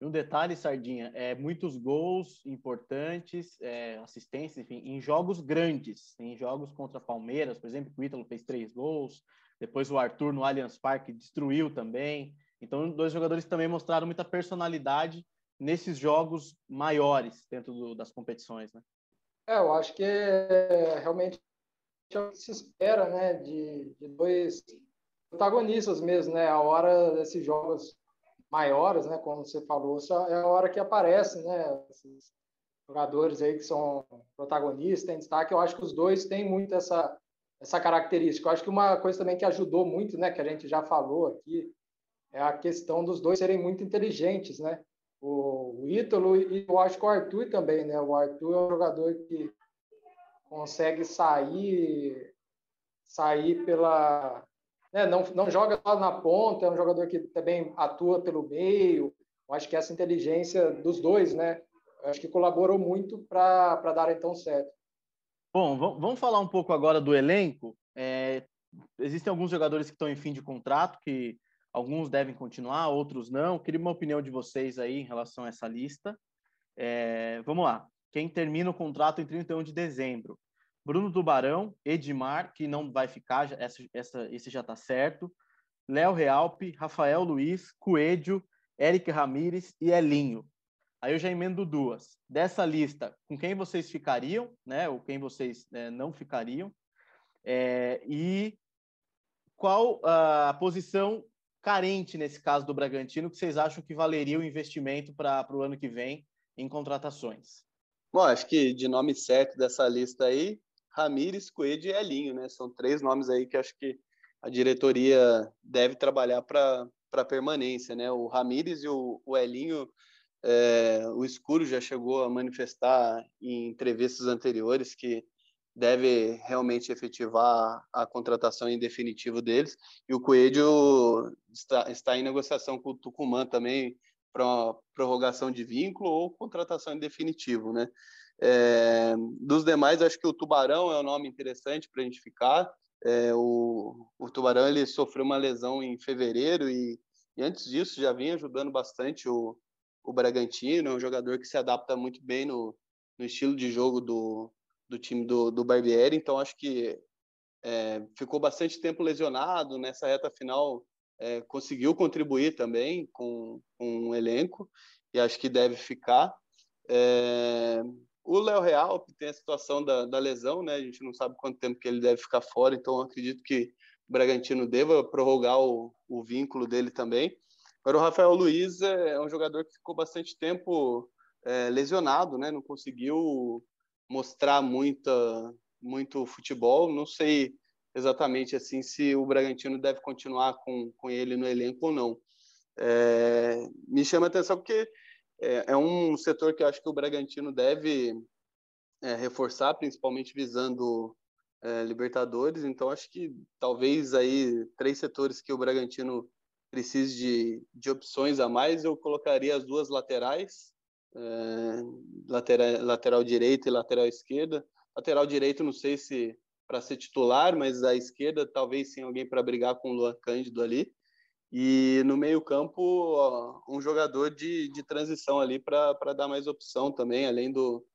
Um detalhe, Sardinha, é muitos gols importantes, é, assistências, enfim, em jogos grandes, em jogos contra Palmeiras, por exemplo, o Ítalo fez três gols, depois o Arthur no Allianz Parque destruiu também. Então, dois jogadores também mostraram muita personalidade nesses jogos maiores dentro do, das competições, né? É, eu acho que é, realmente é o que se espera, né, de, de dois protagonistas mesmo, né, a hora desses jogos maiores, né, como você falou, é a hora que aparecem, né, esses jogadores aí que são protagonistas, em destaque. Eu acho que os dois têm muito essa essa característica. Eu acho que uma coisa também que ajudou muito, né, que a gente já falou aqui, é a questão dos dois serem muito inteligentes, né? O, o Ítalo e eu acho que o Arthur também, né? O Arthur é um jogador que consegue sair sair pela né, não, não joga só na ponta, é um jogador que também atua pelo meio. Eu acho que essa inteligência dos dois, né, acho que colaborou muito para darem tão certo. Bom, vamos falar um pouco agora do elenco. É, existem alguns jogadores que estão em fim de contrato, que alguns devem continuar, outros não. Queria uma opinião de vocês aí em relação a essa lista. É, vamos lá. Quem termina o contrato em 31 de dezembro? Bruno Tubarão, Edmar, que não vai ficar, essa, essa, esse já está certo, Léo Realpe, Rafael Luiz, Coelho, Eric Ramires e Elinho. Aí eu já emendo duas. Dessa lista, com quem vocês ficariam, né? Ou quem vocês é, não ficariam? É, e qual a posição carente nesse caso do Bragantino que vocês acham que valeria o investimento para o ano que vem em contratações? Bom, acho que de nome certo dessa lista aí, Ramires, Coelho e Elinho, né? São três nomes aí que acho que a diretoria deve trabalhar para permanência, né? O Ramires e o, o Elinho, é, o Escuro já chegou a manifestar em entrevistas anteriores que deve realmente efetivar a contratação em definitivo deles. E o Coelho está, está em negociação com o Tucumã também para prorrogação de vínculo ou contratação em definitivo, né? É, dos demais, acho que o Tubarão é um nome interessante para a gente ficar. É, o, o, Tubarão ele sofreu uma lesão em fevereiro e, e, antes disso já vinha ajudando bastante o, o Bragantino. É um jogador que se adapta muito bem no, no estilo de jogo do, do time do, do Barbieri. Então, acho que é, ficou bastante tempo lesionado. Nessa reta final, é, conseguiu contribuir também com, com um elenco e acho que deve ficar. É, o Léo Real tem a situação da, da, lesão, né? A gente não sabe quanto tempo que ele deve ficar fora, então acredito que o Bragantino deva prorrogar o, o vínculo dele também. Agora, o Rafael Luiz é, é um jogador que ficou bastante tempo é, lesionado, né? Não conseguiu mostrar muita, muito futebol. Não sei exatamente assim se o Bragantino deve continuar com, com ele no elenco ou não. É, me chama a atenção porque é, é, um setor que eu acho que o Bragantino deve é, reforçar, principalmente visando é, Libertadores. Então, acho que talvez aí três setores que o Bragantino precise de, de opções a mais, eu colocaria as duas laterais, é, lateral, lateral direita e lateral esquerda. Lateral direito, não sei se para ser titular, mas a esquerda talvez sim alguém para brigar com o Luan Cândido ali. E no meio-campo, um jogador de, de transição ali para dar mais opção também, além do,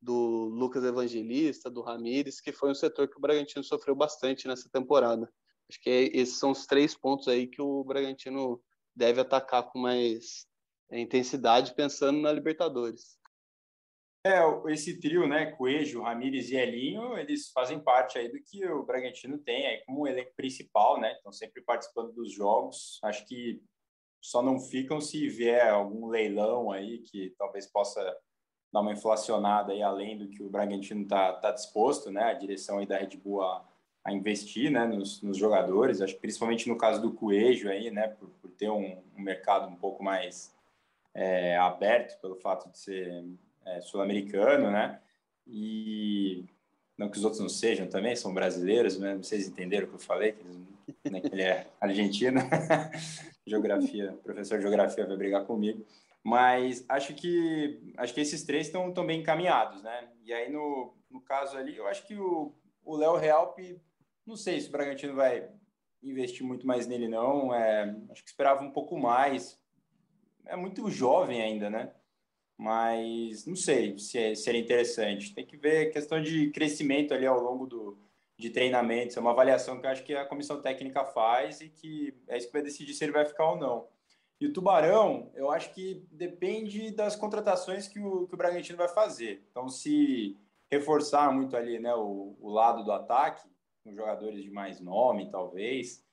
do Lucas Evangelista, do Ramires, que foi um setor que o Bragantino sofreu bastante nessa temporada. Acho que esses são os três pontos aí que o Bragantino deve atacar com mais intensidade, pensando na Libertadores. É, esse trio, né, Coelho, Ramires e Elinho, eles fazem parte aí do que o Bragantino tem aí como elenco principal, né? Estão sempre participando dos jogos. Acho que só não ficam se vier algum leilão aí que talvez possa dar uma inflacionada aí além do que o Bragantino está tá disposto, né? A direção aí da Red Bull a, a investir, né, nos, nos, jogadores. Acho que principalmente no caso do Coelho aí, né, por, por ter um, um mercado um pouco mais é, aberto pelo fato de ser é, sul-americano, né? E não que os outros não sejam também, são brasileiros, né? Vocês entenderam o que eu falei? Que, né, que ele é argentino. geografia, professor de geografia vai brigar comigo. Mas acho que acho que esses três estão tão bem encaminhados, né? E aí no, no caso ali, eu acho que o o Léo Realp, não sei se o Bragantino vai investir muito mais nele não. É, acho que esperava um pouco mais. É muito jovem ainda, né? mas não sei se é, seria interessante. Tem que ver questão de crescimento ali ao longo do, de treinamentos. É uma avaliação que eu acho que a comissão técnica faz e que é isso que vai decidir se ele vai ficar ou não. E o Tubarão, eu acho que depende das contratações que o, que o Bragantino vai fazer. Então, se reforçar muito ali né, o, o lado do ataque, com jogadores de mais nome, talvez,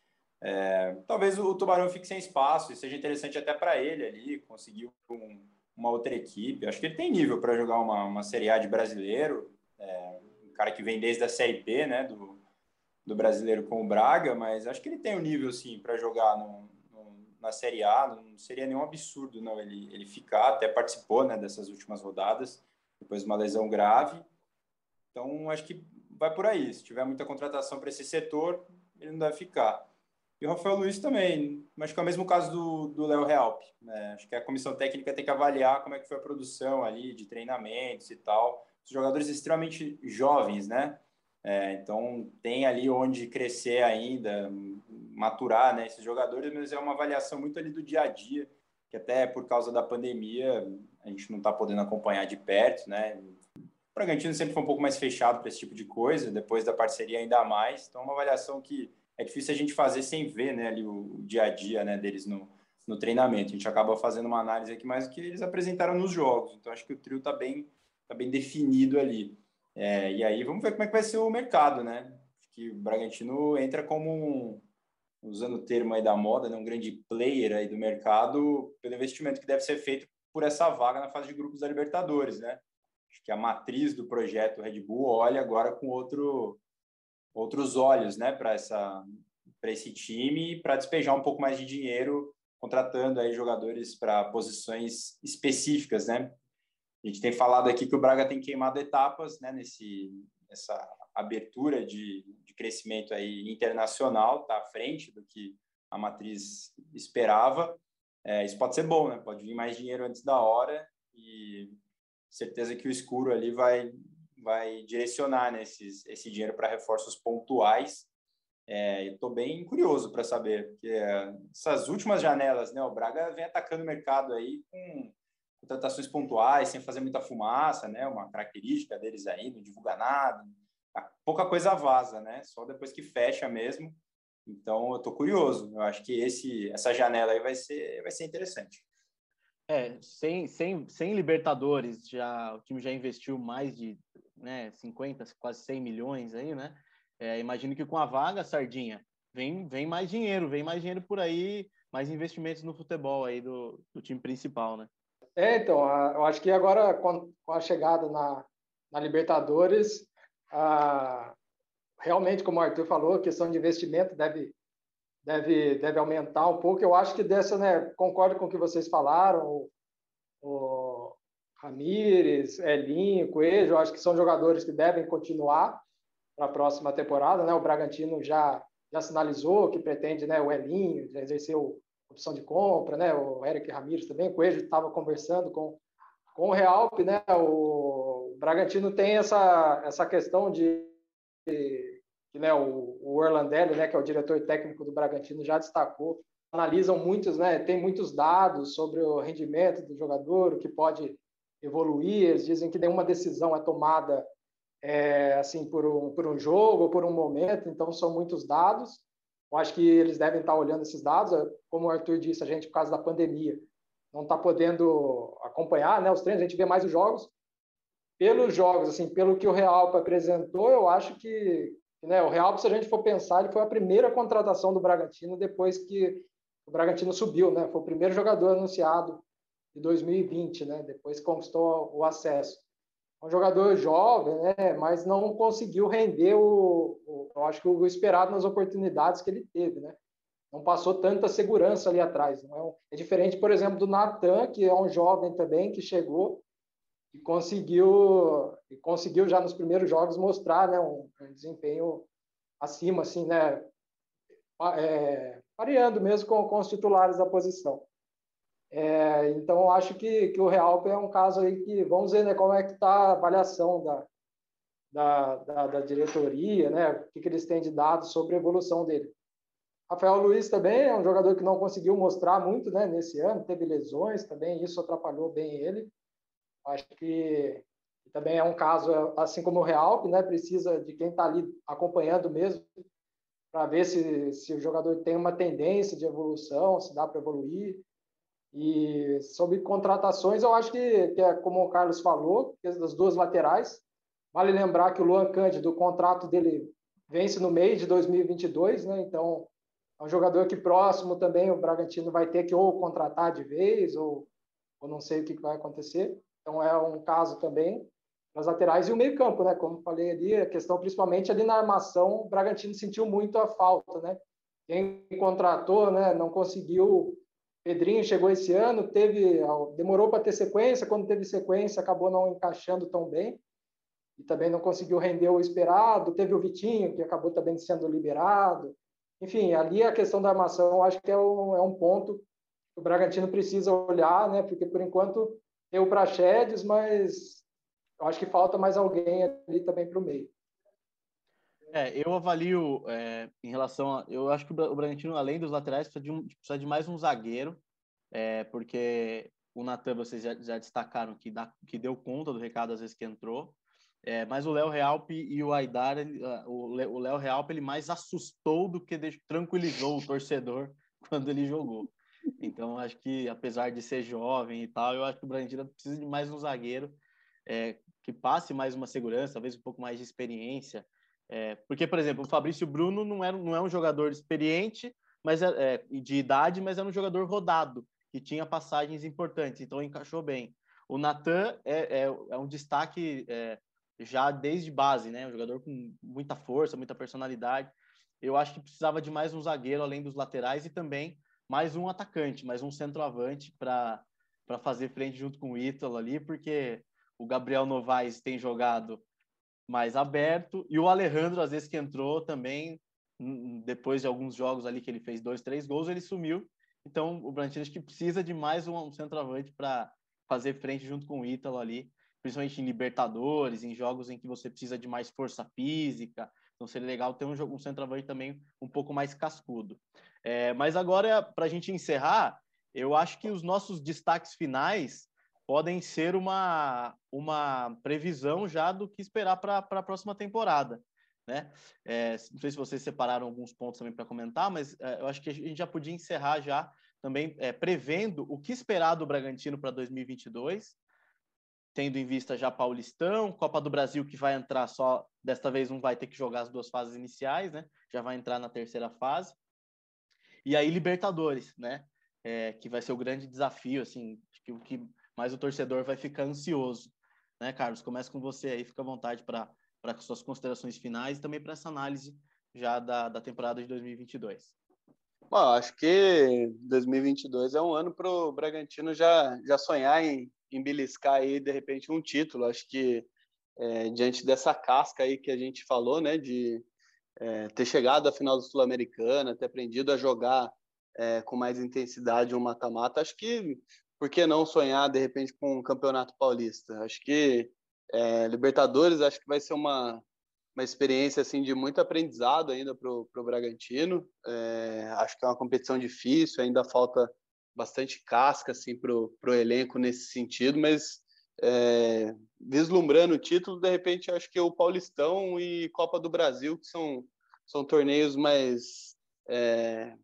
é, talvez o, Tubarão fique sem espaço e seja interessante até para ele ali, conseguir um uma outra equipe. Acho que ele tem nível para jogar uma, uma Série A de brasileiro, é, um cara que vem desde a Série B, né, do, do brasileiro com o Braga, mas acho que ele tem o um nível, sim, para jogar no, no, na Série A. Não seria nenhum absurdo, não, ele, ele ficar, até participou, né, dessas últimas rodadas, depois de uma lesão grave. Então, acho que vai por aí. Se tiver muita contratação para esse setor, ele não deve ficar. E o Rafael Luiz também, mas que é o mesmo caso do Léo Realp. Né? Acho que a comissão técnica tem que avaliar como é que foi a produção ali de treinamentos e tal. Os jogadores extremamente jovens, né? É, então tem ali onde crescer ainda, maturar, né? Esses jogadores, mas é uma avaliação muito ali do dia a dia, que até por causa da pandemia a gente não está podendo acompanhar de perto, né? O Bragantino sempre foi um pouco mais fechado para esse tipo de coisa, depois da parceria ainda mais. Então, é uma avaliação que é difícil a gente fazer sem ver né, ali o, o dia a dia né, deles no, no treinamento. A gente acaba fazendo uma análise aqui mais do que eles apresentaram nos jogos. Então, acho que o trio está bem, tá bem definido ali. É, e aí, vamos ver como é que vai ser o mercado, né? Acho que o Bragantino entra como um, usando o termo aí da moda, né, um grande player aí do mercado pelo investimento que deve ser feito por essa vaga na fase de grupos da Libertadores, né? Acho que a matriz do projeto Red Bull olha agora com outro outros olhos, né, para esse time para despejar um pouco mais de dinheiro contratando aí jogadores para posições específicas, né? A gente tem falado aqui que o Braga tem queimado etapas, né, nesse essa abertura de, de crescimento aí internacional, tá à frente do que a matriz esperava. É, isso pode ser bom, né? Pode vir mais dinheiro antes da hora e certeza que o escuro ali vai vai direcionar né, esses, esse dinheiro para reforços pontuais. É, Estou bem curioso para saber, porque essas últimas janelas, né, o Braga vem atacando o mercado aí com contratações pontuais, sem fazer muita fumaça, né, uma característica deles aí, não divulga nada, pouca coisa vaza, né, só depois que fecha mesmo. Então, eu estou curioso. Eu acho que esse, essa janela aí vai ser, vai ser interessante. É, sem, sem, sem Libertadores, já, o time já investiu mais de né, 50, quase 100 milhões aí, né? É, imagino que com a vaga, Sardinha, vem, vem mais dinheiro, vem mais dinheiro por aí, mais investimentos no futebol aí do, do time principal, né? É, então, eu acho que agora, com a chegada na, na Libertadores, a, realmente, como o Arthur falou, a questão de investimento deve, deve, deve aumentar um pouco. Eu acho que dessa, né, concordo com o que vocês falaram, o, o Ramires, Elinho, Coelho, eu acho que são jogadores que devem continuar para a próxima temporada, né? O Bragantino já já sinalizou que pretende, né, o Elinho já exerceu opção de compra, né? O Eric Ramires também, o Coelho estava conversando com com o Realp, né? O Bragantino tem essa essa questão de que né, o, o Orlandelli, né, que é o diretor técnico do Bragantino, já destacou, analisam muitos, né, tem muitos dados sobre o rendimento do jogador, o que pode evoluir, eles dizem que nenhuma decisão é tomada é, assim por um, por um jogo ou por um momento, então são muitos dados. Eu acho que eles devem estar olhando esses dados, como o Arthur disse, a gente por causa da pandemia não está podendo acompanhar, né, os treinos, a gente vê mais os jogos. Pelos jogos, assim, pelo que o Real apresentou, eu acho que né? O Real, se a gente for pensar, ele foi a primeira contratação do Bragantino depois que o Bragantino subiu, né? Foi o primeiro jogador anunciado de 2020, né? Depois conquistou o acesso. Um jogador jovem, né? Mas não conseguiu render o, o eu acho que o esperado nas oportunidades que ele teve, né? Não passou tanta segurança ali atrás. Não é, é diferente, por exemplo, do Natan, que é um jovem também que chegou e conseguiu e conseguiu já nos primeiros jogos mostrar né, um, um desempenho acima, assim, né, é, variando mesmo com, com os titulares da posição. É, então, acho que, que o Real é um caso aí que, vamos ver né, como é que está a avaliação da, da, da, da, diretoria, né, o que, que eles têm de dados sobre a evolução dele. Rafael Luiz também é um jogador que não conseguiu mostrar muito né, nesse ano, teve lesões também, isso atrapalhou bem ele. Acho que também é um caso, assim como o Real, né, precisa de quem está ali acompanhando mesmo, para ver se, se o jogador tem uma tendência de evolução, se dá para evoluir. E sobre contratações, eu acho que, que, é como o Carlos falou, das duas laterais. Vale lembrar que o Luan Cândido, o contrato dele vence no mês de 2022, né? Então, é um jogador que próximo também o Bragantino vai ter que ou contratar de vez, ou, ou não sei o que vai acontecer. Então é um caso também nas laterais e o meio campo, né? Como falei ali, a questão principalmente ali na armação, o Bragantino sentiu muito a falta, né? Quem contratou, né? Não conseguiu. Pedrinho chegou esse ano, teve, demorou para ter sequência. Quando teve sequência, acabou não encaixando tão bem e também não conseguiu render o esperado. Teve o Vitinho, que acabou também sendo liberado. Enfim, ali a questão da armação, acho que é um, é um ponto que o Bragantino precisa olhar, né? Porque por enquanto tem o Praxedes, mas eu acho que falta mais alguém ali também para o meio. É, eu avalio é, em relação a. Eu acho que o Bragantino, além dos laterais, precisa de, um, precisa de mais um zagueiro, é, porque o Natan, vocês já, já destacaram que, dá, que deu conta do recado às vezes que entrou. É, mas o Léo Realpe e o Aidar, ele, o Léo Realpe, ele mais assustou do que tranquilizou o torcedor quando ele jogou. Então, acho que, apesar de ser jovem e tal, eu acho que o Bragantino precisa de mais um zagueiro é, que passe mais uma segurança, talvez um pouco mais de experiência. É, porque, por exemplo, o Fabrício Bruno não é, não é um jogador experiente mas é, é, de idade, mas era um jogador rodado, que tinha passagens importantes, então encaixou bem. O Natan é, é, é um destaque é, já desde base, né? Um jogador com muita força, muita personalidade. Eu acho que precisava de mais um zagueiro além dos laterais e também mais um atacante, mais um centroavante para fazer frente junto com o Ítalo ali, porque o Gabriel Novaes tem jogado mais aberto e o Alejandro, às vezes que entrou também, depois de alguns jogos ali que ele fez dois, três gols, ele sumiu. Então o Bragantino acho que precisa de mais um, um centroavante para fazer frente junto com o Ítalo ali, principalmente em Libertadores, em jogos em que você precisa de mais força física. Então seria legal ter um, um centroavante também um pouco mais cascudo. É, mas agora, para a gente encerrar, eu acho que os nossos destaques finais podem ser uma, uma previsão já do que esperar para a próxima temporada. né? É, não sei se vocês separaram alguns pontos também para comentar, mas é, eu acho que a gente já podia encerrar já também é, prevendo o que esperar do Bragantino para 2022, tendo em vista já Paulistão, Copa do Brasil que vai entrar só, desta vez não vai ter que jogar as duas fases iniciais, né? Já vai entrar na terceira fase. E aí Libertadores, né? É, que vai ser o grande desafio, assim, que o que mais o torcedor vai ficar ansioso, né, Carlos? Começa com você aí, fica à vontade para para suas considerações finais e também para essa análise já da, da temporada de 2022. Bom, acho que 2022 é um ano para o Bragantino já, já sonhar em, em beliscar aí, de repente, um título. Acho que é, diante dessa casca aí que a gente falou, né, de é, ter chegado à final do Sul-Americana, ter aprendido a jogar é, com mais intensidade um mata-mata, acho que por que não sonhar de repente com um campeonato paulista? Acho que é, Libertadores acho que vai ser uma, uma experiência assim de muito aprendizado ainda para o Bragantino. É, acho que é uma competição difícil, ainda falta bastante casca assim para o elenco nesse sentido, mas é, vislumbrando o título, de repente acho que o Paulistão e Copa do Brasil que são são torneios mais é,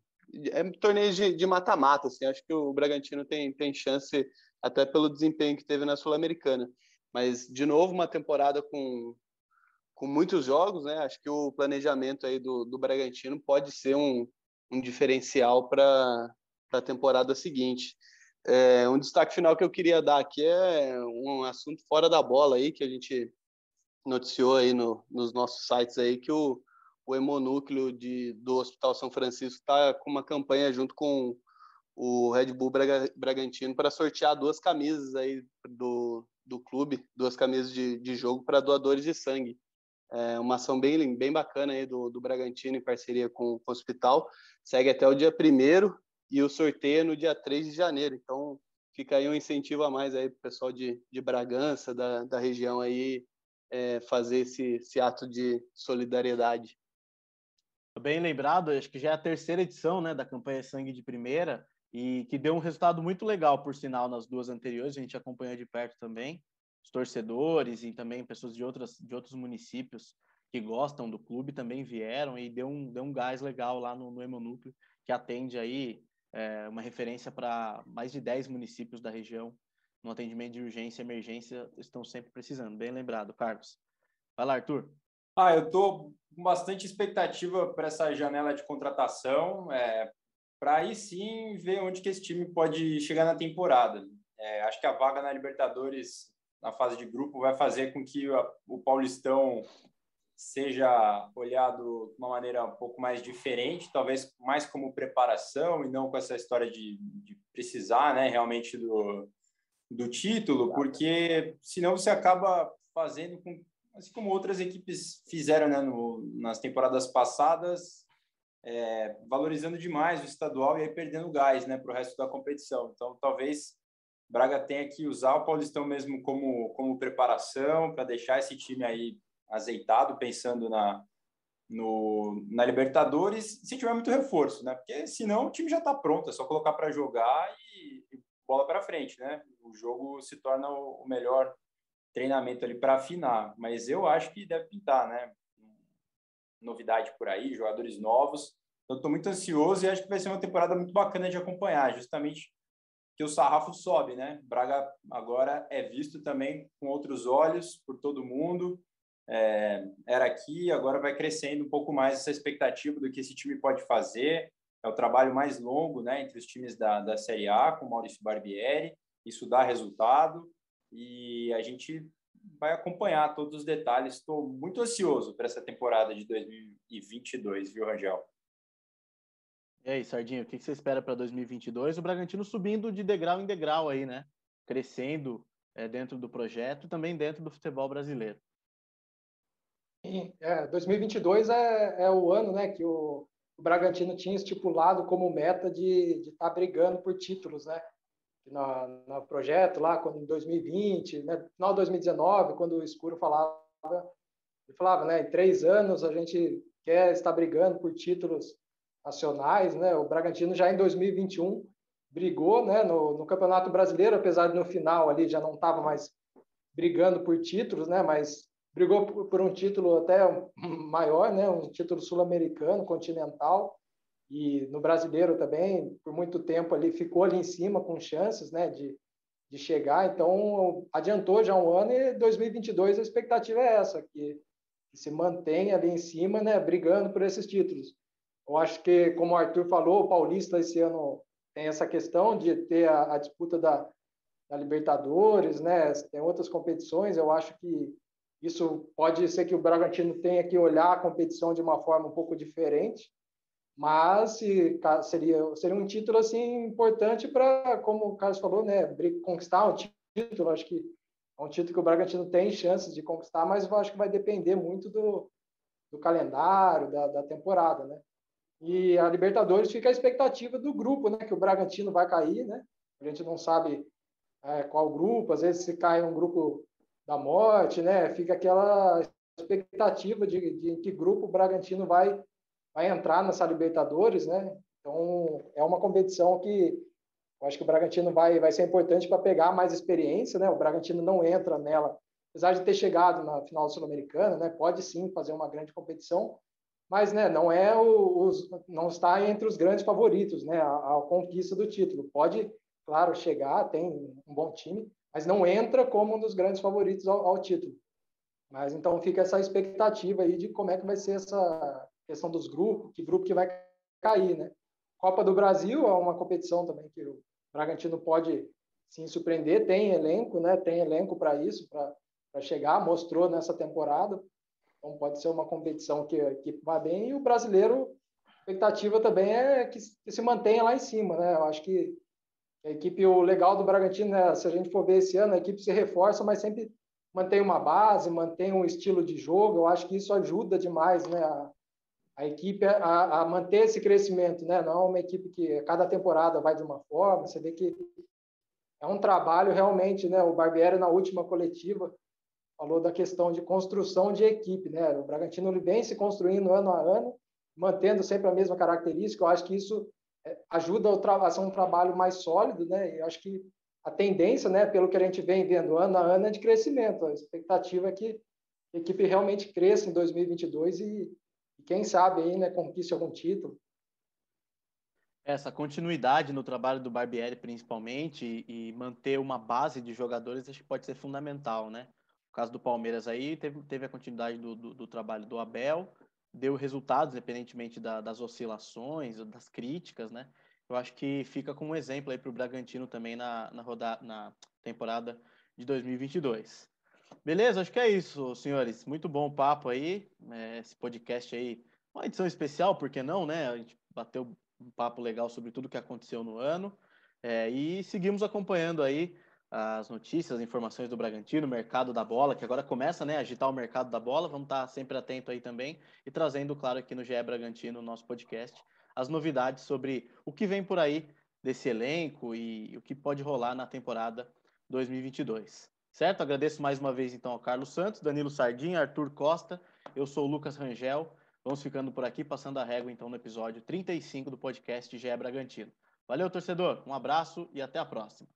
é torneios de mata-mata, assim. Acho que o Bragantino tem tem chance até pelo desempenho que teve na Sul-Americana. Mas, de novo, uma temporada com, com muitos jogos, né? Acho que o planejamento aí do, do Bragantino pode ser um, um diferencial para a temporada seguinte. É, um destaque final que eu queria dar aqui é um assunto fora da bola aí, que a gente noticiou aí no, nos nossos sites aí, que o, o hemonúcleo de, do Hospital São Francisco está com uma campanha junto com o Red Bull Braga, Bragantino para sortear duas camisas aí do, do clube, duas camisas de, de jogo para doadores de sangue. É uma ação bem, bem bacana aí do, do Bragantino em parceria com, com o hospital. Segue até o dia 1 e o sorteio é no dia 3 de janeiro. Então, fica aí um incentivo a mais aí para o pessoal de, de Bragança, da, da região aí, é, fazer esse, esse ato de solidariedade. Bem lembrado, acho que já é a terceira edição né, da campanha Sangue de Primeira e que deu um resultado muito legal, por sinal, nas duas anteriores, a gente acompanhou de perto também, os torcedores e também pessoas de, outras, de outros municípios que gostam do clube também vieram e deu um, deu um gás legal lá no, no Hemonúcleo, que atende aí é, uma referência para mais de 10 municípios da região no atendimento de urgência e emergência, estão sempre precisando. Bem lembrado, Carlos. Vai lá, Arthur. Ah, eu estou com bastante expectativa para essa janela de contratação. É, para aí sim ver onde que esse time pode chegar na temporada. É, acho que a vaga na Libertadores, na fase de grupo, vai fazer com que a, o Paulistão seja olhado de uma maneira um pouco mais diferente, talvez mais como preparação e não com essa história de, de precisar né, realmente do, do título, porque senão você acaba fazendo com, assim como outras equipes fizeram né, no, nas temporadas passadas, é, valorizando demais o estadual e aí perdendo gás né, para o resto da competição. Então, talvez Braga tenha que usar o Paulistão mesmo como, como preparação para deixar esse time aí azeitado, pensando na, no, na Libertadores, se tiver muito reforço, né? Porque senão o time já está pronto, é só colocar para jogar e, e bola para frente, né? O jogo se torna o, o melhor treinamento ali para afinar, mas eu acho que deve pintar, né? novidade por aí, jogadores novos. Então, estou muito ansioso e acho que vai ser uma temporada muito bacana de acompanhar, justamente que o sarrafo sobe, né? Braga agora é visto também com outros olhos por todo mundo. É, era aqui, agora vai crescendo um pouco mais essa expectativa do que esse time pode fazer. É o trabalho mais longo, né, entre os times da, da Série A, com Maurício Barbieri. Isso dá resultado e a gente vai acompanhar todos os detalhes. Estou muito ansioso para essa temporada de 2022, viu, Rangel? E aí, Sardinho, o que você espera para 2022? O Bragantino subindo de degrau em degrau aí, né? Crescendo é, dentro do projeto, também dentro do futebol brasileiro. É, 2022 é, é o ano, né, que o, o Bragantino tinha estipulado como meta de estar tá brigando por títulos, né? No, no projeto lá, quando em 2020, né, final de 2019, quando o Escuro falava, ele falava, né, em três anos a gente quer estar brigando por títulos nacionais, né, o Bragantino já em 2021 brigou, né, no, no Campeonato Brasileiro, apesar de no final ali já não estava mais brigando por títulos, né, mas brigou por, por um título até maior, né? Um título sul-americano, continental, e no brasileiro também, por muito tempo ali, ficou ali em cima com chances, né? De, de chegar, então adiantou já um ano e 2022 a expectativa é essa, que, que se mantenha ali em cima, né? Brigando por esses títulos. Eu acho que, como o Arthur falou, o Paulista esse ano tem essa questão de ter a, a disputa da, da Libertadores, né? Tem outras competições. Eu acho que isso pode ser que o Bragantino tenha que olhar a competição de uma forma um pouco diferente, mas seria seria um título assim importante para, como o Carlos falou, né? Conquistar um título. Acho que é um título que o Bragantino tem chances de conquistar, mas eu acho que vai depender muito do, do calendário, da, da temporada, né? E a Libertadores fica a expectativa do grupo, né? Que o Bragantino vai cair, né? A gente não sabe é, qual grupo, às vezes se cai um grupo da morte, né? Fica aquela expectativa de, de que grupo o Bragantino vai vai entrar nessa Libertadores, né? Então é uma competição que eu acho que o Bragantino vai vai ser importante para pegar mais experiência, né? O Bragantino não entra nela, apesar de ter chegado na final sul-americana, né? Pode sim fazer uma grande competição, mas né, não é o, os, não está entre os grandes favoritos, né, a, a, conquista do título. Pode, claro, chegar, tem um bom time, mas não entra como um dos grandes favoritos ao, ao título. Mas então fica essa expectativa aí de como é que vai ser essa questão dos grupos, que grupo que vai cair, né? Copa do Brasil é uma competição também que o Bragantino pode sim surpreender, tem elenco, né? Tem elenco para isso, para chegar, mostrou nessa temporada. Então pode ser uma competição que equipe vai bem e o brasileiro, a expectativa também é que, se mantenha lá em cima, né? Eu acho que a equipe, o legal do Bragantino, né, se a gente for ver esse ano, a equipe se reforça, mas sempre mantém uma base, mantém um estilo de jogo. Eu acho que isso ajuda demais, né? A, a equipe a, a, manter esse crescimento, né? Não é uma equipe que cada temporada vai de uma forma. Você vê que é um trabalho realmente, né? O Barbieri na última coletiva falou da questão de construção de equipe, né? O Bragantino ele vem se construindo ano a ano, mantendo sempre a mesma característica. Eu acho que isso é, ajuda a ser um trabalho mais sólido, né? Eu acho que a tendência, né, pelo que a gente vem vendo ano a ano, é de crescimento. A expectativa é que a equipe realmente cresça em 2022 e, e quem sabe aí, né, conquiste algum título. Essa continuidade no trabalho do Barbieri, principalmente, e, manter uma base de jogadores, acho que pode ser fundamental, né? O caso do Palmeiras aí teve, teve a continuidade do, do, do trabalho do Abel, deu resultados, independentemente da, das oscilações, das críticas, né? Eu acho que fica como exemplo aí para o Bragantino também na, na, roda, na temporada de 2022. Beleza? Acho que é isso, senhores. Muito bom o papo aí. É, esse podcast aí, uma edição especial, por que não, né? A gente bateu um papo legal sobre tudo que aconteceu no ano. É, e seguimos acompanhando aí as notícias, as informações do Bragantino, o mercado da bola, que agora começa né, a agitar o mercado da bola. Vamos estar sempre atento aí também e trazendo, claro, aqui no GE Bragantino, nosso podcast, as novidades sobre o que vem por aí desse elenco e o que pode rolar na temporada 2022. Certo? Agradeço mais uma vez então ao Carlos Santos, Danilo Sardinha, Arthur Costa. Eu sou o Lucas Rangel. Vamos ficando por aqui, passando a régua então no episódio 35 do podcast GE Bragantino. Valeu, torcedor. Um abraço e até a próxima.